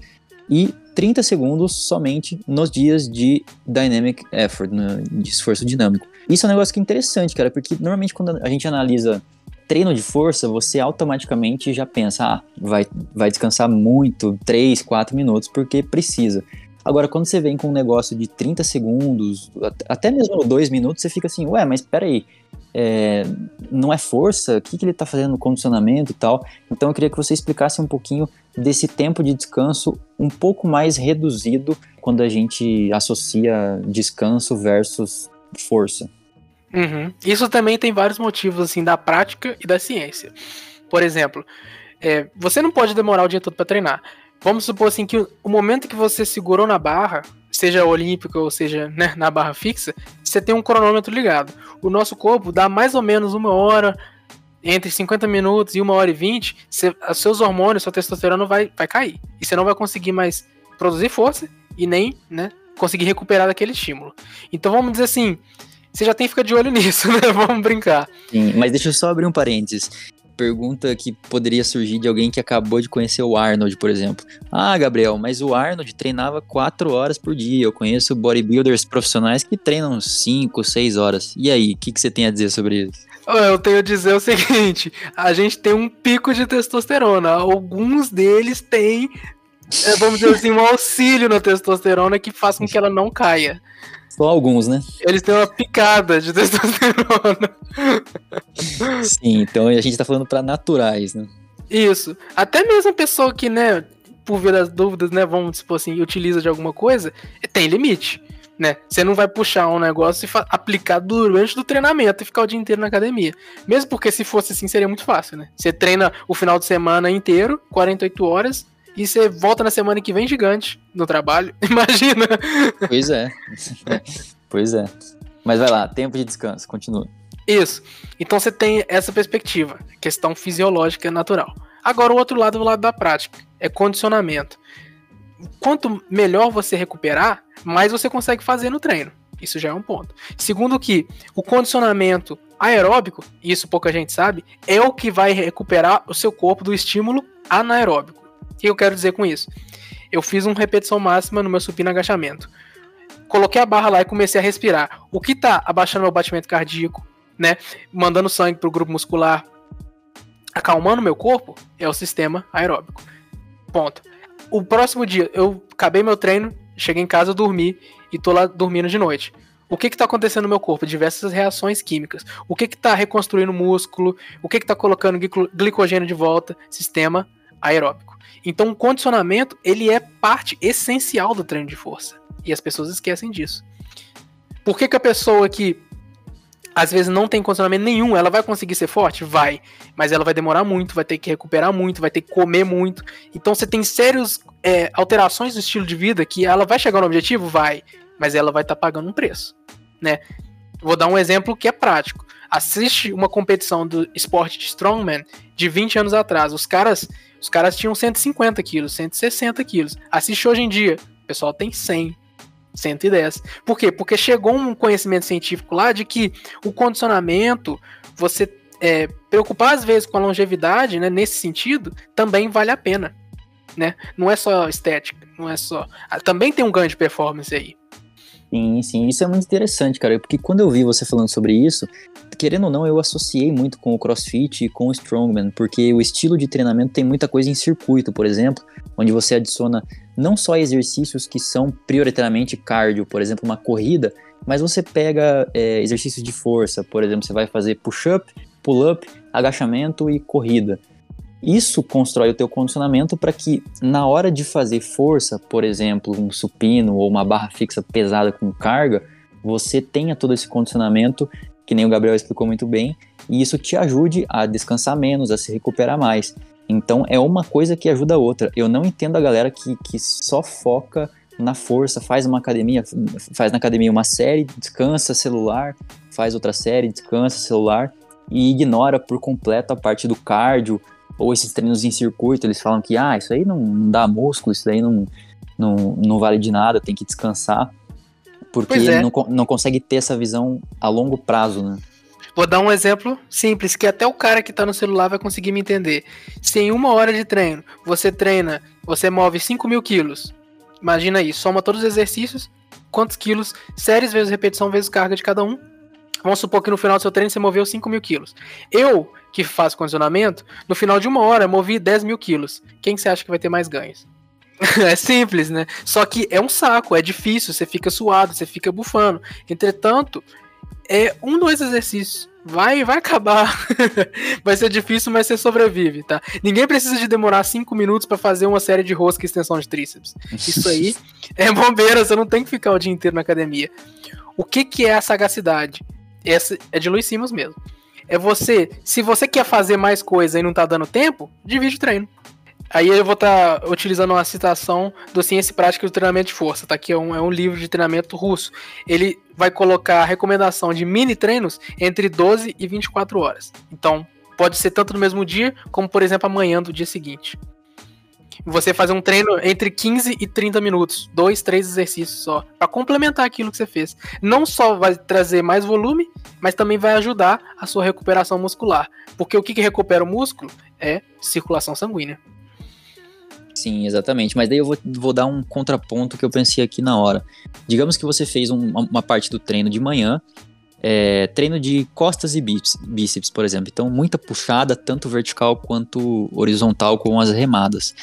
e 30 segundos somente nos dias de dynamic effort, né, de esforço dinâmico. Isso é um negócio que é interessante, cara, porque normalmente quando a gente analisa treino de força, você automaticamente já pensa, ah, vai, vai descansar muito, 3, 4 minutos, porque precisa. Agora, quando você vem com um negócio de 30 segundos, até mesmo 2 minutos, você fica assim, ué, mas peraí, é, não é força? O que, que ele está fazendo no condicionamento e tal? Então eu queria que você explicasse um pouquinho desse tempo de descanso um pouco mais reduzido quando a gente associa descanso versus força. Uhum. Isso também tem vários motivos assim da prática e da ciência. Por exemplo, é, você não pode demorar o dia todo para treinar. Vamos supor assim que o momento que você segurou na barra, seja olímpica ou seja né, na barra fixa, você tem um cronômetro ligado. O nosso corpo dá mais ou menos uma hora, entre 50 minutos e uma hora e 20, você, seus hormônios, sua testosterona vai, vai cair. E você não vai conseguir mais produzir força e nem né, conseguir recuperar daquele estímulo. Então vamos dizer assim, você já tem que ficar de olho nisso, né? Vamos brincar. Sim, mas deixa eu só abrir um parênteses pergunta que poderia surgir de alguém que acabou de conhecer o Arnold, por exemplo. Ah, Gabriel, mas o Arnold treinava 4 horas por dia. Eu conheço bodybuilders profissionais que treinam 5, 6 horas. E aí, o que, que você tem a dizer sobre isso? Eu tenho a dizer o seguinte: a gente tem um pico de testosterona. Alguns deles têm, é, vamos dizer assim, um auxílio na testosterona que faz com que ela não caia. Só alguns, né? Eles têm uma picada de testosterona. Sim, então a gente tá falando para naturais, né? Isso. Até mesmo a pessoa que, né, por ver as dúvidas, né, vamos supor assim, utiliza de alguma coisa, tem limite. Né? Você não vai puxar um negócio e aplicar durante o treinamento e ficar o dia inteiro na academia. Mesmo porque se fosse assim seria muito fácil, né? Você treina o final de semana inteiro, 48 horas, e você volta na semana que vem gigante no trabalho. Imagina! Pois é. pois é. Mas vai lá, tempo de descanso, continua. Isso. Então você tem essa perspectiva, questão fisiológica natural. Agora o outro lado, o lado da prática, é condicionamento. Quanto melhor você recuperar, mais você consegue fazer no treino. Isso já é um ponto. Segundo que o condicionamento aeróbico, isso pouca gente sabe, é o que vai recuperar o seu corpo do estímulo anaeróbico que eu quero dizer com isso? Eu fiz uma repetição máxima no meu supino agachamento. Coloquei a barra lá e comecei a respirar. O que tá abaixando meu batimento cardíaco, né? Mandando sangue pro grupo muscular, acalmando meu corpo, é o sistema aeróbico. Ponto. O próximo dia, eu acabei meu treino, cheguei em casa, dormi e tô lá dormindo de noite. O que está acontecendo no meu corpo? Diversas reações químicas. O que está reconstruindo o músculo? O que está colocando glicogênio de volta? Sistema aeróbico. Então, o condicionamento, ele é parte essencial do treino de força. E as pessoas esquecem disso. Por que, que a pessoa que às vezes não tem condicionamento nenhum, ela vai conseguir ser forte? Vai. Mas ela vai demorar muito, vai ter que recuperar muito, vai ter que comer muito. Então você tem sérias é, alterações do estilo de vida que ela vai chegar no objetivo? Vai. Mas ela vai estar tá pagando um preço. Né? Vou dar um exemplo que é prático. Assiste uma competição do esporte de Strongman de 20 anos atrás. Os caras os caras tinham 150 quilos, 160 quilos. Assiste hoje em dia, o pessoal tem 100, 110. Por quê? Porque chegou um conhecimento científico lá de que o condicionamento, você é, preocupar às vezes com a longevidade, né, nesse sentido, também vale a pena. Né? Não é só estética, não é só. Ah, também tem um ganho de performance aí. Sim, sim, isso é muito interessante, cara, porque quando eu vi você falando sobre isso, querendo ou não, eu associei muito com o CrossFit e com o Strongman, porque o estilo de treinamento tem muita coisa em circuito, por exemplo, onde você adiciona não só exercícios que são prioritariamente cardio, por exemplo, uma corrida, mas você pega é, exercícios de força, por exemplo, você vai fazer push-up, pull-up, agachamento e corrida. Isso constrói o teu condicionamento para que na hora de fazer força, por exemplo, um supino ou uma barra fixa pesada com carga, você tenha todo esse condicionamento, que nem o Gabriel explicou muito bem, e isso te ajude a descansar menos, a se recuperar mais. Então é uma coisa que ajuda a outra. Eu não entendo a galera que, que só foca na força, faz uma academia, faz na academia uma série, descansa celular, faz outra série, descansa celular e ignora por completo a parte do cardio, ou esses treinos em circuito, eles falam que ah, isso aí não, não dá músculo, isso aí não, não, não vale de nada, tem que descansar. Porque é. não, não consegue ter essa visão a longo prazo, né? Vou dar um exemplo simples, que até o cara que tá no celular vai conseguir me entender. Se em uma hora de treino você treina, você move 5 mil quilos. Imagina aí, soma todos os exercícios, quantos quilos, séries vezes repetição vezes carga de cada um. Vamos supor que no final do seu treino você moveu 5 mil quilos. Eu, que faço condicionamento, no final de uma hora movi 10 mil quilos. Quem você acha que vai ter mais ganhos? é simples, né? Só que é um saco, é difícil, você fica suado, você fica bufando. Entretanto, é um, dois exercícios. Vai, vai acabar. vai ser difícil, mas você sobrevive, tá? Ninguém precisa de demorar cinco minutos para fazer uma série de rosca e extensão de tríceps. Isso aí é bombeira, você não tem que ficar o dia inteiro na academia. O que, que é a sagacidade? Essa é de Luiz Simas mesmo. É você, se você quer fazer mais coisa e não tá dando tempo, divide o treino. Aí eu vou estar tá utilizando uma citação do Ciência e Prática do Treinamento de Força, tá? Que é um, é um livro de treinamento russo. Ele vai colocar a recomendação de mini treinos entre 12 e 24 horas. Então, pode ser tanto no mesmo dia, como por exemplo amanhã do dia seguinte. Você fazer um treino entre 15 e 30 minutos, dois, três exercícios só, para complementar aquilo que você fez. Não só vai trazer mais volume, mas também vai ajudar a sua recuperação muscular. Porque o que, que recupera o músculo é circulação sanguínea. Sim, exatamente. Mas daí eu vou, vou dar um contraponto que eu pensei aqui na hora. Digamos que você fez um, uma parte do treino de manhã, é, treino de costas e bíceps, bíceps, por exemplo. Então, muita puxada, tanto vertical quanto horizontal, com as remadas.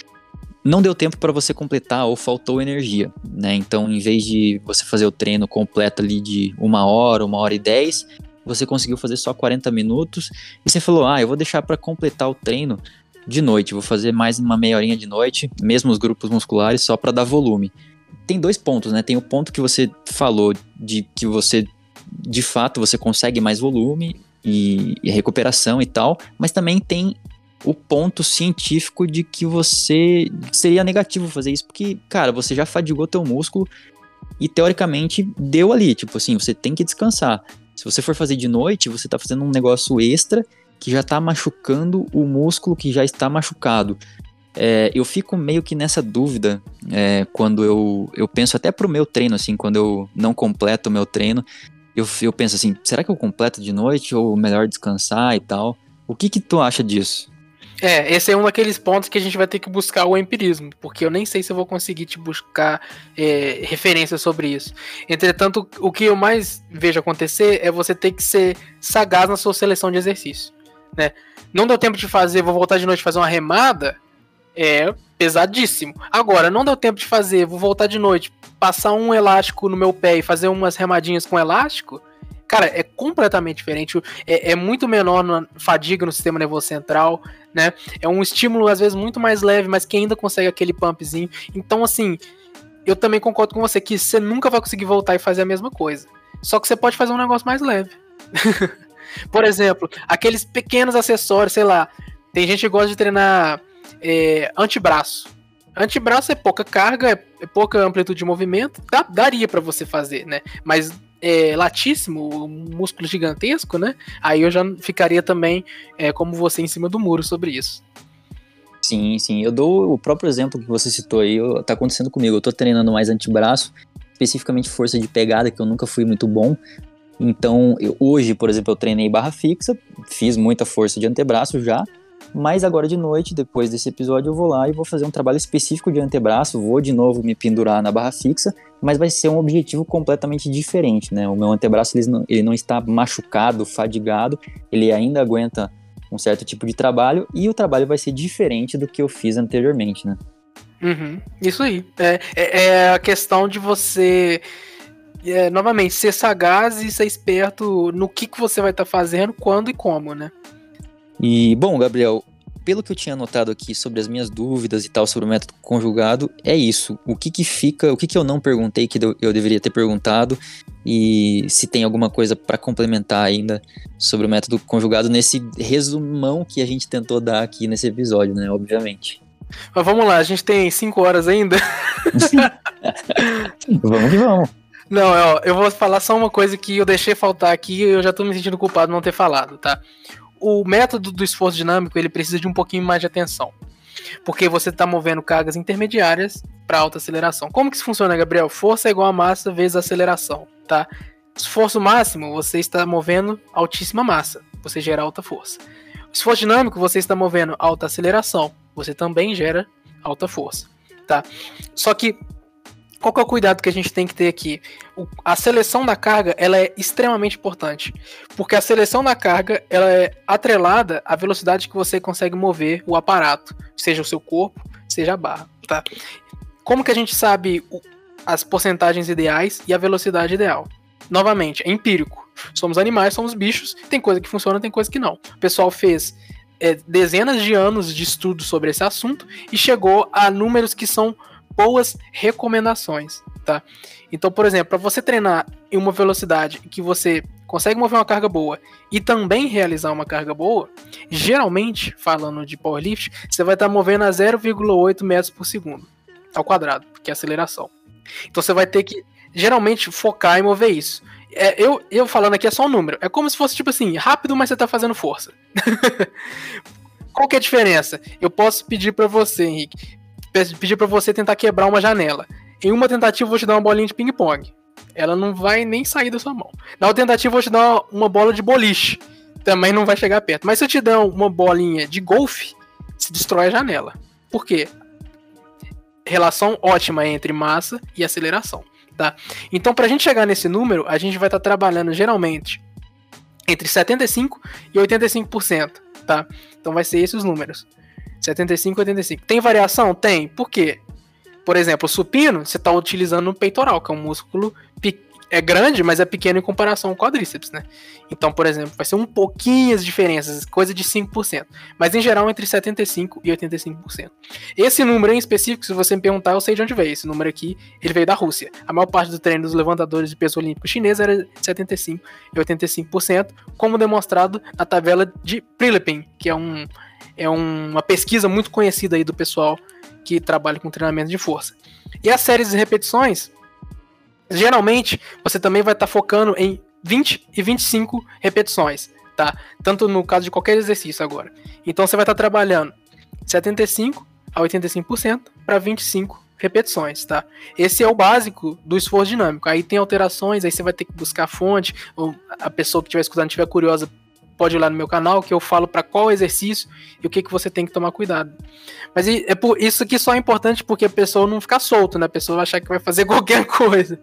Não deu tempo para você completar ou faltou energia, né? Então, em vez de você fazer o treino completo ali de uma hora, uma hora e dez, você conseguiu fazer só 40 minutos e você falou: Ah, eu vou deixar para completar o treino de noite. Vou fazer mais uma meia horinha de noite, mesmo os grupos musculares, só para dar volume. Tem dois pontos, né? Tem o ponto que você falou de que você, de fato, você consegue mais volume e, e recuperação e tal, mas também tem o ponto científico de que você seria negativo fazer isso, porque, cara, você já fadigou teu músculo e teoricamente deu ali, tipo assim, você tem que descansar. Se você for fazer de noite, você tá fazendo um negócio extra que já está machucando o músculo que já está machucado. É, eu fico meio que nessa dúvida é, quando eu, eu penso até pro meu treino, assim, quando eu não completo o meu treino, eu, eu penso assim, será que eu completo de noite ou melhor descansar e tal? O que que tu acha disso? É, esse é um daqueles pontos que a gente vai ter que buscar o empirismo, porque eu nem sei se eu vou conseguir te buscar é, referências sobre isso. Entretanto, o que eu mais vejo acontecer é você ter que ser sagaz na sua seleção de exercício né? Não deu tempo de fazer, vou voltar de noite fazer uma remada, é pesadíssimo. Agora, não deu tempo de fazer, vou voltar de noite, passar um elástico no meu pé e fazer umas remadinhas com elástico, cara, é completamente diferente. É, é muito menor na fadiga no sistema nervoso central, né? É um estímulo, às vezes, muito mais leve, mas que ainda consegue aquele pumpzinho. Então, assim, eu também concordo com você que você nunca vai conseguir voltar e fazer a mesma coisa. Só que você pode fazer um negócio mais leve. Por exemplo, aqueles pequenos acessórios, sei lá. Tem gente que gosta de treinar é, antebraço. Antebraço é pouca carga, é pouca amplitude de movimento. Dá, daria para você fazer, né? Mas é, latíssimo, músculo gigantesco, né? Aí eu já ficaria também é, como você em cima do muro sobre isso. Sim, sim. Eu dou o próprio exemplo que você citou aí, tá acontecendo comigo. Eu tô treinando mais antebraço, especificamente força de pegada, que eu nunca fui muito bom, então, eu, hoje, por exemplo, eu treinei barra fixa, fiz muita força de antebraço já, mas agora de noite, depois desse episódio, eu vou lá e vou fazer um trabalho específico de antebraço, vou de novo me pendurar na barra fixa, mas vai ser um objetivo completamente diferente, né? O meu antebraço ele não, ele não está machucado, fadigado, ele ainda aguenta um certo tipo de trabalho e o trabalho vai ser diferente do que eu fiz anteriormente, né? Uhum, isso aí. É, é, é a questão de você é, novamente, ser sagaz e ser esperto no que, que você vai estar tá fazendo, quando e como, né? E, bom, Gabriel, pelo que eu tinha anotado aqui sobre as minhas dúvidas e tal sobre o método conjugado, é isso. O que que fica, o que que eu não perguntei que eu deveria ter perguntado e se tem alguma coisa para complementar ainda sobre o método conjugado nesse resumão que a gente tentou dar aqui nesse episódio, né? Obviamente. Mas vamos lá, a gente tem cinco horas ainda. vamos que vamos. Não, ó, eu vou falar só uma coisa que eu deixei faltar aqui e eu já tô me sentindo culpado de não ter falado, tá? O método do esforço dinâmico, ele precisa de um pouquinho mais de atenção. Porque você está movendo cargas intermediárias para alta aceleração. Como que isso funciona, Gabriel? Força é igual a massa vezes aceleração, tá? Esforço máximo, você está movendo altíssima massa, você gera alta força. Esforço dinâmico, você está movendo alta aceleração, você também gera alta força, tá? Só que qual que é o cuidado que a gente tem que ter aqui? O, a seleção da carga ela é extremamente importante, porque a seleção da carga ela é atrelada à velocidade que você consegue mover o aparato, seja o seu corpo, seja a barra, tá? Como que a gente sabe o, as porcentagens ideais e a velocidade ideal? Novamente, é empírico. Somos animais, somos bichos, tem coisa que funciona, tem coisa que não. O pessoal fez é, dezenas de anos de estudo sobre esse assunto e chegou a números que são boas recomendações, tá? Então, por exemplo, para você treinar em uma velocidade que você consegue mover uma carga boa e também realizar uma carga boa, geralmente, falando de powerlift, você vai estar tá movendo a 0,8 metros por segundo ao quadrado, que é aceleração. Então você vai ter que geralmente focar em mover isso. É, eu, eu falando aqui é só um número. É como se fosse tipo assim, rápido, mas você tá fazendo força. Qual que é a diferença? Eu posso pedir para você, Henrique, pedir para você tentar quebrar uma janela. Em uma tentativa, eu vou te dar uma bolinha de ping-pong. Ela não vai nem sair da sua mão. Na outra tentativa, eu vou te dar uma bola de boliche. Também não vai chegar perto. Mas se eu te der uma bolinha de golfe, se destrói a janela. Por quê? Relação ótima entre massa e aceleração. Tá? Então, para a gente chegar nesse número, a gente vai estar tá trabalhando geralmente entre 75% e 85%. Tá? Então, vai ser esses os números. 75 e 85. Tem variação? Tem. Por quê? Por exemplo, o supino, você está utilizando o peitoral, que é um músculo é grande, mas é pequeno em comparação ao quadríceps, né? Então, por exemplo, vai ser um pouquinho as diferenças, coisa de 5%. Mas em geral, entre 75% e 85%. Esse número em específico, se você me perguntar, eu sei de onde veio. Esse número aqui, ele veio da Rússia. A maior parte do treino dos levantadores de peso olímpico chinês era 75% e 85%, como demonstrado na tabela de Prilipin, que é um é um, uma pesquisa muito conhecida aí do pessoal que trabalha com treinamento de força. E as séries de repetições, geralmente você também vai estar tá focando em 20 e 25 repetições, tá? Tanto no caso de qualquer exercício agora. Então você vai estar tá trabalhando 75 a 85% para 25 repetições, tá? Esse é o básico do esforço dinâmico. Aí tem alterações, aí você vai ter que buscar a fonte, ou a pessoa que estiver escutando estiver curiosa pode ir lá no meu canal que eu falo para qual exercício e o que, que você tem que tomar cuidado. Mas é por isso que só é importante porque a pessoa não ficar solta, né? A pessoa vai achar que vai fazer qualquer coisa.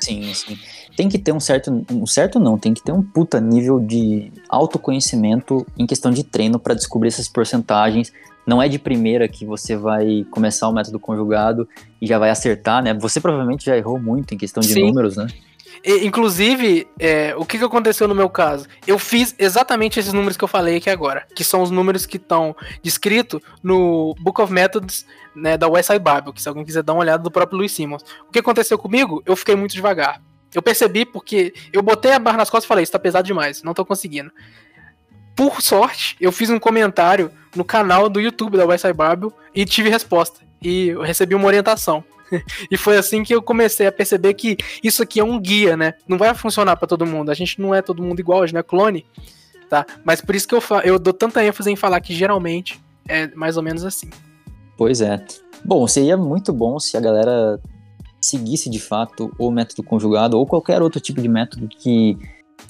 Sim, sim. Tem que ter um certo, um certo não, tem que ter um puta nível de autoconhecimento em questão de treino para descobrir essas porcentagens. Não é de primeira que você vai começar o método conjugado e já vai acertar, né? Você provavelmente já errou muito em questão de sim. números, né? Inclusive, é, o que, que aconteceu no meu caso? Eu fiz exatamente esses números que eu falei aqui agora, que são os números que estão descritos no Book of Methods né, da West Side Bible, que se alguém quiser dar uma olhada do próprio Louis Simmons. O que aconteceu comigo? Eu fiquei muito devagar. Eu percebi porque eu botei a barra nas costas e falei, isso tá pesado demais, não tô conseguindo. Por sorte, eu fiz um comentário no canal do YouTube da West Side Bible e tive resposta. E eu recebi uma orientação. e foi assim que eu comecei a perceber que isso aqui é um guia, né? Não vai funcionar para todo mundo. A gente não é todo mundo igual, a gente não é clone, tá? Mas por isso que eu, eu dou tanta ênfase em falar que geralmente é mais ou menos assim. Pois é. Bom, seria muito bom se a galera seguisse de fato o método conjugado ou qualquer outro tipo de método que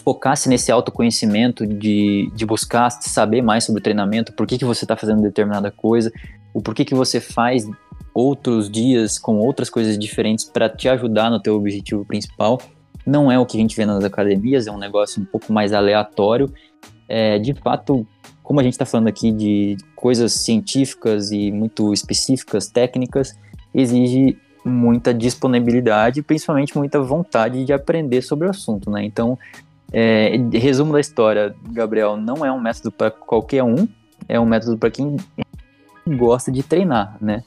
focasse nesse autoconhecimento de, de buscar saber mais sobre o treinamento, por que, que você está fazendo determinada coisa, o porquê que você faz outros dias com outras coisas diferentes para te ajudar no teu objetivo principal. Não é o que a gente vê nas academias, é um negócio um pouco mais aleatório. É, de fato, como a gente está falando aqui de coisas científicas e muito específicas, técnicas, exige muita disponibilidade, principalmente muita vontade de aprender sobre o assunto, né? Então, é, resumo da história, Gabriel, não é um método para qualquer um, é um método para quem gosta de treinar, né?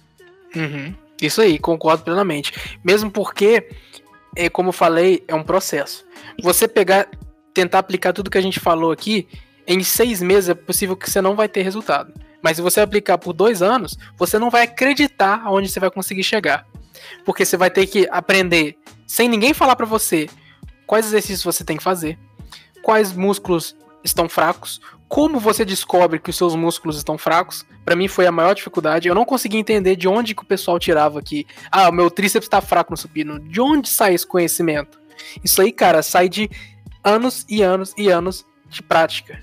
Uhum. Isso aí, concordo plenamente. Mesmo porque, é, como eu falei, é um processo. Você pegar, tentar aplicar tudo que a gente falou aqui, em seis meses é possível que você não vai ter resultado. Mas se você aplicar por dois anos, você não vai acreditar aonde você vai conseguir chegar. Porque você vai ter que aprender, sem ninguém falar para você, quais exercícios você tem que fazer, quais músculos estão fracos, como você descobre que os seus músculos estão fracos. Para mim foi a maior dificuldade. Eu não consegui entender de onde que o pessoal tirava aqui. Ah, o meu tríceps está fraco no supino. De onde sai esse conhecimento? Isso aí, cara, sai de anos e anos e anos de prática.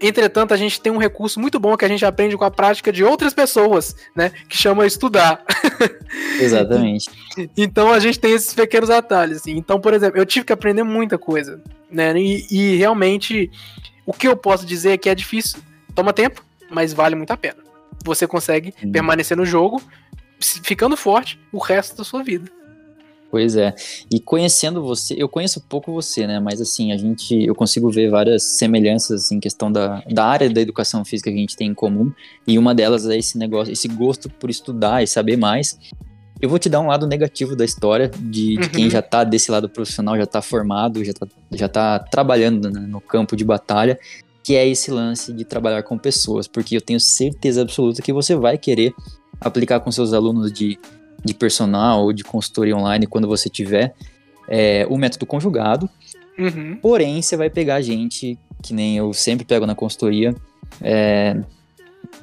Entretanto, a gente tem um recurso muito bom que a gente aprende com a prática de outras pessoas, né? Que chama estudar. Exatamente. então a gente tem esses pequenos atalhos. Assim. Então, por exemplo, eu tive que aprender muita coisa, né? E, e realmente, o que eu posso dizer é que é difícil, toma tempo, mas vale muito a pena. Você consegue hum. permanecer no jogo, ficando forte o resto da sua vida. Pois é. E conhecendo você, eu conheço pouco você, né? Mas assim, a gente, eu consigo ver várias semelhanças em questão da, da área da educação física que a gente tem em comum. E uma delas é esse negócio, esse gosto por estudar e saber mais. Eu vou te dar um lado negativo da história de, de uhum. quem já tá desse lado profissional, já tá formado, já tá, já tá trabalhando né, no campo de batalha, que é esse lance de trabalhar com pessoas, porque eu tenho certeza absoluta que você vai querer aplicar com seus alunos de de personal ou de consultoria online quando você tiver é, o método conjugado. Uhum. Porém, você vai pegar gente, que nem eu sempre pego na consultoria, é,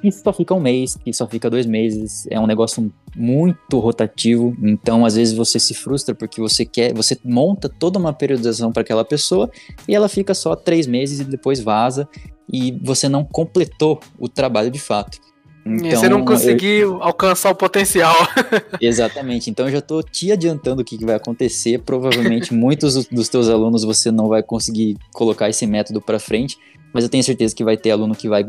que só fica um mês, que só fica dois meses. É um negócio muito rotativo. Então, às vezes, você se frustra porque você quer, você monta toda uma periodização para aquela pessoa e ela fica só três meses e depois vaza e você não completou o trabalho de fato. Então, você não conseguiu eu... alcançar o potencial. Exatamente. Então eu já estou te adiantando o que, que vai acontecer. Provavelmente muitos dos teus alunos você não vai conseguir colocar esse método para frente, mas eu tenho certeza que vai ter aluno que vai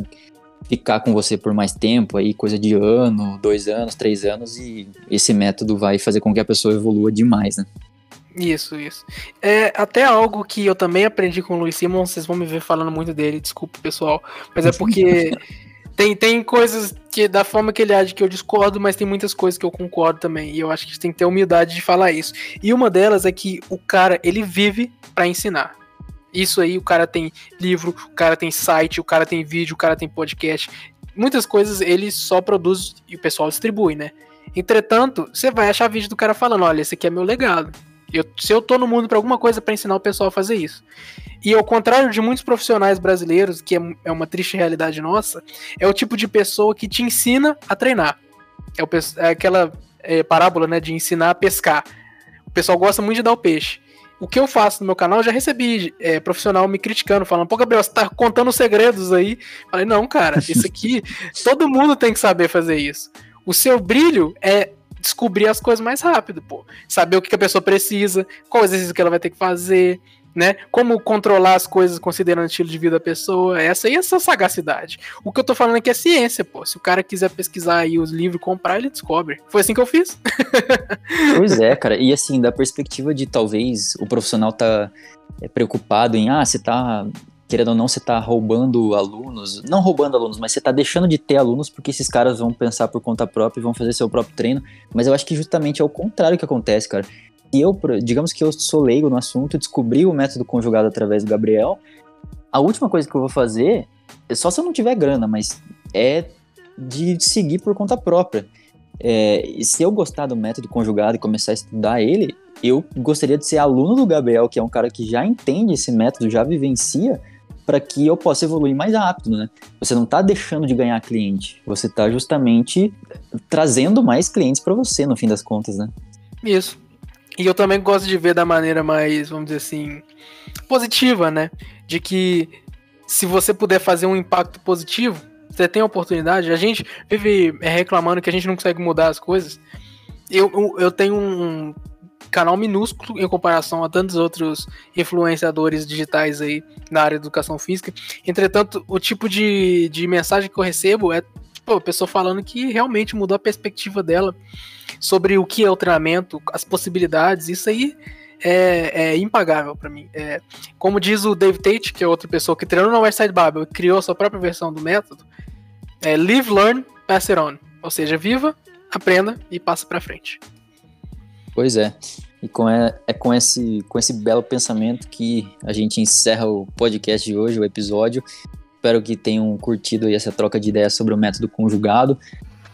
ficar com você por mais tempo, aí coisa de ano, dois anos, três anos, e esse método vai fazer com que a pessoa evolua demais, né? Isso, isso. É até algo que eu também aprendi com o Luiz Simon, vocês vão me ver falando muito dele, desculpa pessoal, mas é porque Tem, tem coisas que da forma que ele age que eu discordo, mas tem muitas coisas que eu concordo também. E eu acho que a gente tem que ter humildade de falar isso. E uma delas é que o cara, ele vive para ensinar. Isso aí, o cara tem livro, o cara tem site, o cara tem vídeo, o cara tem podcast. Muitas coisas ele só produz e o pessoal distribui, né? Entretanto, você vai achar vídeo do cara falando: olha, esse aqui é meu legado. Eu, se eu tô no mundo para alguma coisa para ensinar o pessoal a fazer isso. E ao contrário de muitos profissionais brasileiros, que é, é uma triste realidade nossa, é o tipo de pessoa que te ensina a treinar. É, o, é aquela é, parábola né, de ensinar a pescar. O pessoal gosta muito de dar o peixe. O que eu faço no meu canal, eu já recebi é, profissional me criticando, falando, pô, Gabriel, você tá contando segredos aí. Falei, não, cara, isso aqui, todo mundo tem que saber fazer isso. O seu brilho é descobrir as coisas mais rápido, pô. Saber o que a pessoa precisa, qual exercício que ela vai ter que fazer, né? Como controlar as coisas considerando o estilo de vida da pessoa. Essa aí é essa sagacidade. O que eu tô falando aqui é ciência, pô. Se o cara quiser pesquisar aí os livros e comprar, ele descobre. Foi assim que eu fiz. pois é, cara. E assim, da perspectiva de talvez o profissional tá é, preocupado em, ah, você tá querendo ou não, você está roubando alunos, não roubando alunos, mas você está deixando de ter alunos porque esses caras vão pensar por conta própria e vão fazer seu próprio treino. Mas eu acho que justamente é o contrário que acontece, cara. E eu, digamos que eu sou leigo no assunto, descobri o método conjugado através do Gabriel. A última coisa que eu vou fazer, é só se eu não tiver grana, mas é de seguir por conta própria. É, se eu gostar do método conjugado e começar a estudar ele, eu gostaria de ser aluno do Gabriel, que é um cara que já entende esse método, já vivencia, para que eu possa evoluir mais rápido, né? Você não está deixando de ganhar cliente, você está justamente trazendo mais clientes para você, no fim das contas, né? Isso. E eu também gosto de ver da maneira mais, vamos dizer assim, positiva, né? De que se você puder fazer um impacto positivo, você tem a oportunidade. A gente vive reclamando que a gente não consegue mudar as coisas. Eu, eu tenho um canal minúsculo em comparação a tantos outros influenciadores digitais aí na área de educação física. Entretanto, o tipo de, de mensagem que eu recebo é tipo, a pessoa falando que realmente mudou a perspectiva dela sobre o que é o treinamento, as possibilidades, isso aí é, é impagável para mim. É, como diz o Dave Tate, que é outra pessoa que treinou na Westside Babel e criou a sua própria versão do método, é live, learn, pass it on. Ou seja, viva, aprenda e passa para frente. Pois é. E com, é, é com, esse, com esse belo pensamento que a gente encerra o podcast de hoje, o episódio. Espero que tenham curtido essa troca de ideias sobre o método conjugado.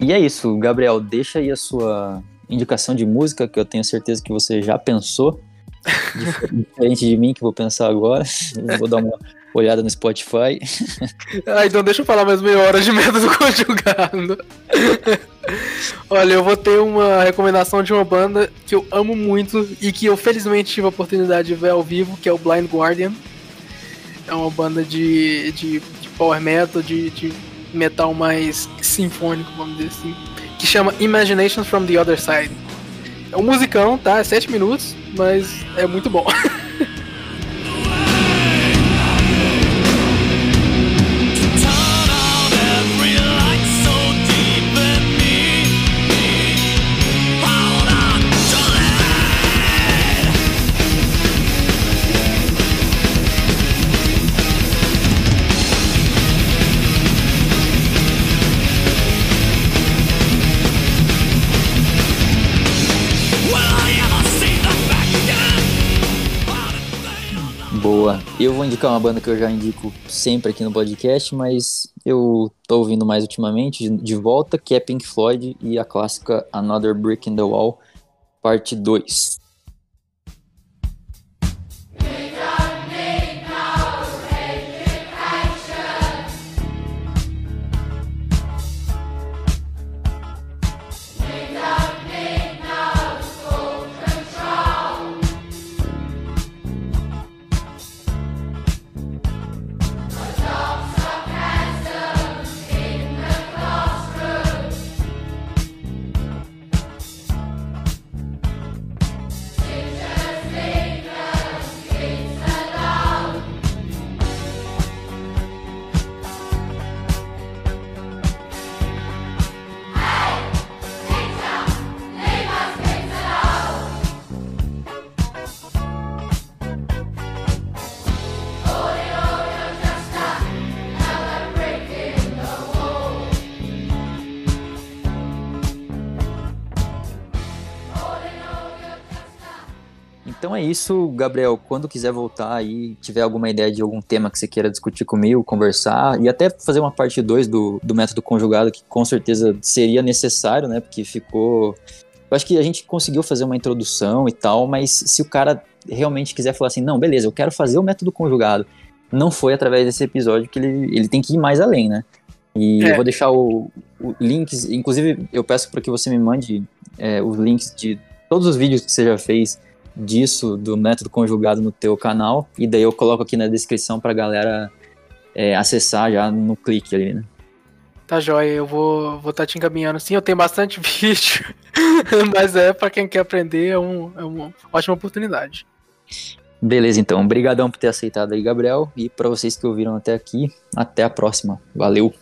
E é isso, Gabriel, deixa aí a sua indicação de música, que eu tenho certeza que você já pensou, diferente de mim, que vou pensar agora. vou dar uma, olhada no Spotify. ah, então deixa eu falar mais meia hora de método conjugado. Olha, eu vou ter uma recomendação de uma banda que eu amo muito e que eu felizmente tive a oportunidade de ver ao vivo, que é o Blind Guardian. É uma banda de, de power metal, de, de metal mais sinfônico, vamos dizer assim, que chama Imaginations from the Other Side. É um musicão, tá? É sete minutos, mas é muito bom. Eu vou indicar uma banda que eu já indico sempre aqui no podcast, mas eu tô ouvindo mais ultimamente, de volta, que é Pink Floyd e a clássica Another Brick in the Wall, parte 2. É isso, Gabriel. Quando quiser voltar aí, tiver alguma ideia de algum tema que você queira discutir comigo, conversar, e até fazer uma parte 2 do, do método conjugado, que com certeza seria necessário, né? Porque ficou. Eu acho que a gente conseguiu fazer uma introdução e tal, mas se o cara realmente quiser falar assim, não, beleza, eu quero fazer o método conjugado, não foi através desse episódio que ele, ele tem que ir mais além, né? E é. eu vou deixar o, o links, inclusive eu peço para que você me mande é, os links de todos os vídeos que você já fez disso, do método conjugado no teu canal, e daí eu coloco aqui na descrição pra galera é, acessar já no clique ali, né? Tá joia, eu vou estar vou tá te encaminhando sim, eu tenho bastante vídeo, mas é para quem quer aprender, é, um, é uma ótima oportunidade. Beleza, então. Obrigadão por ter aceitado aí, Gabriel. E para vocês que ouviram até aqui, até a próxima. Valeu!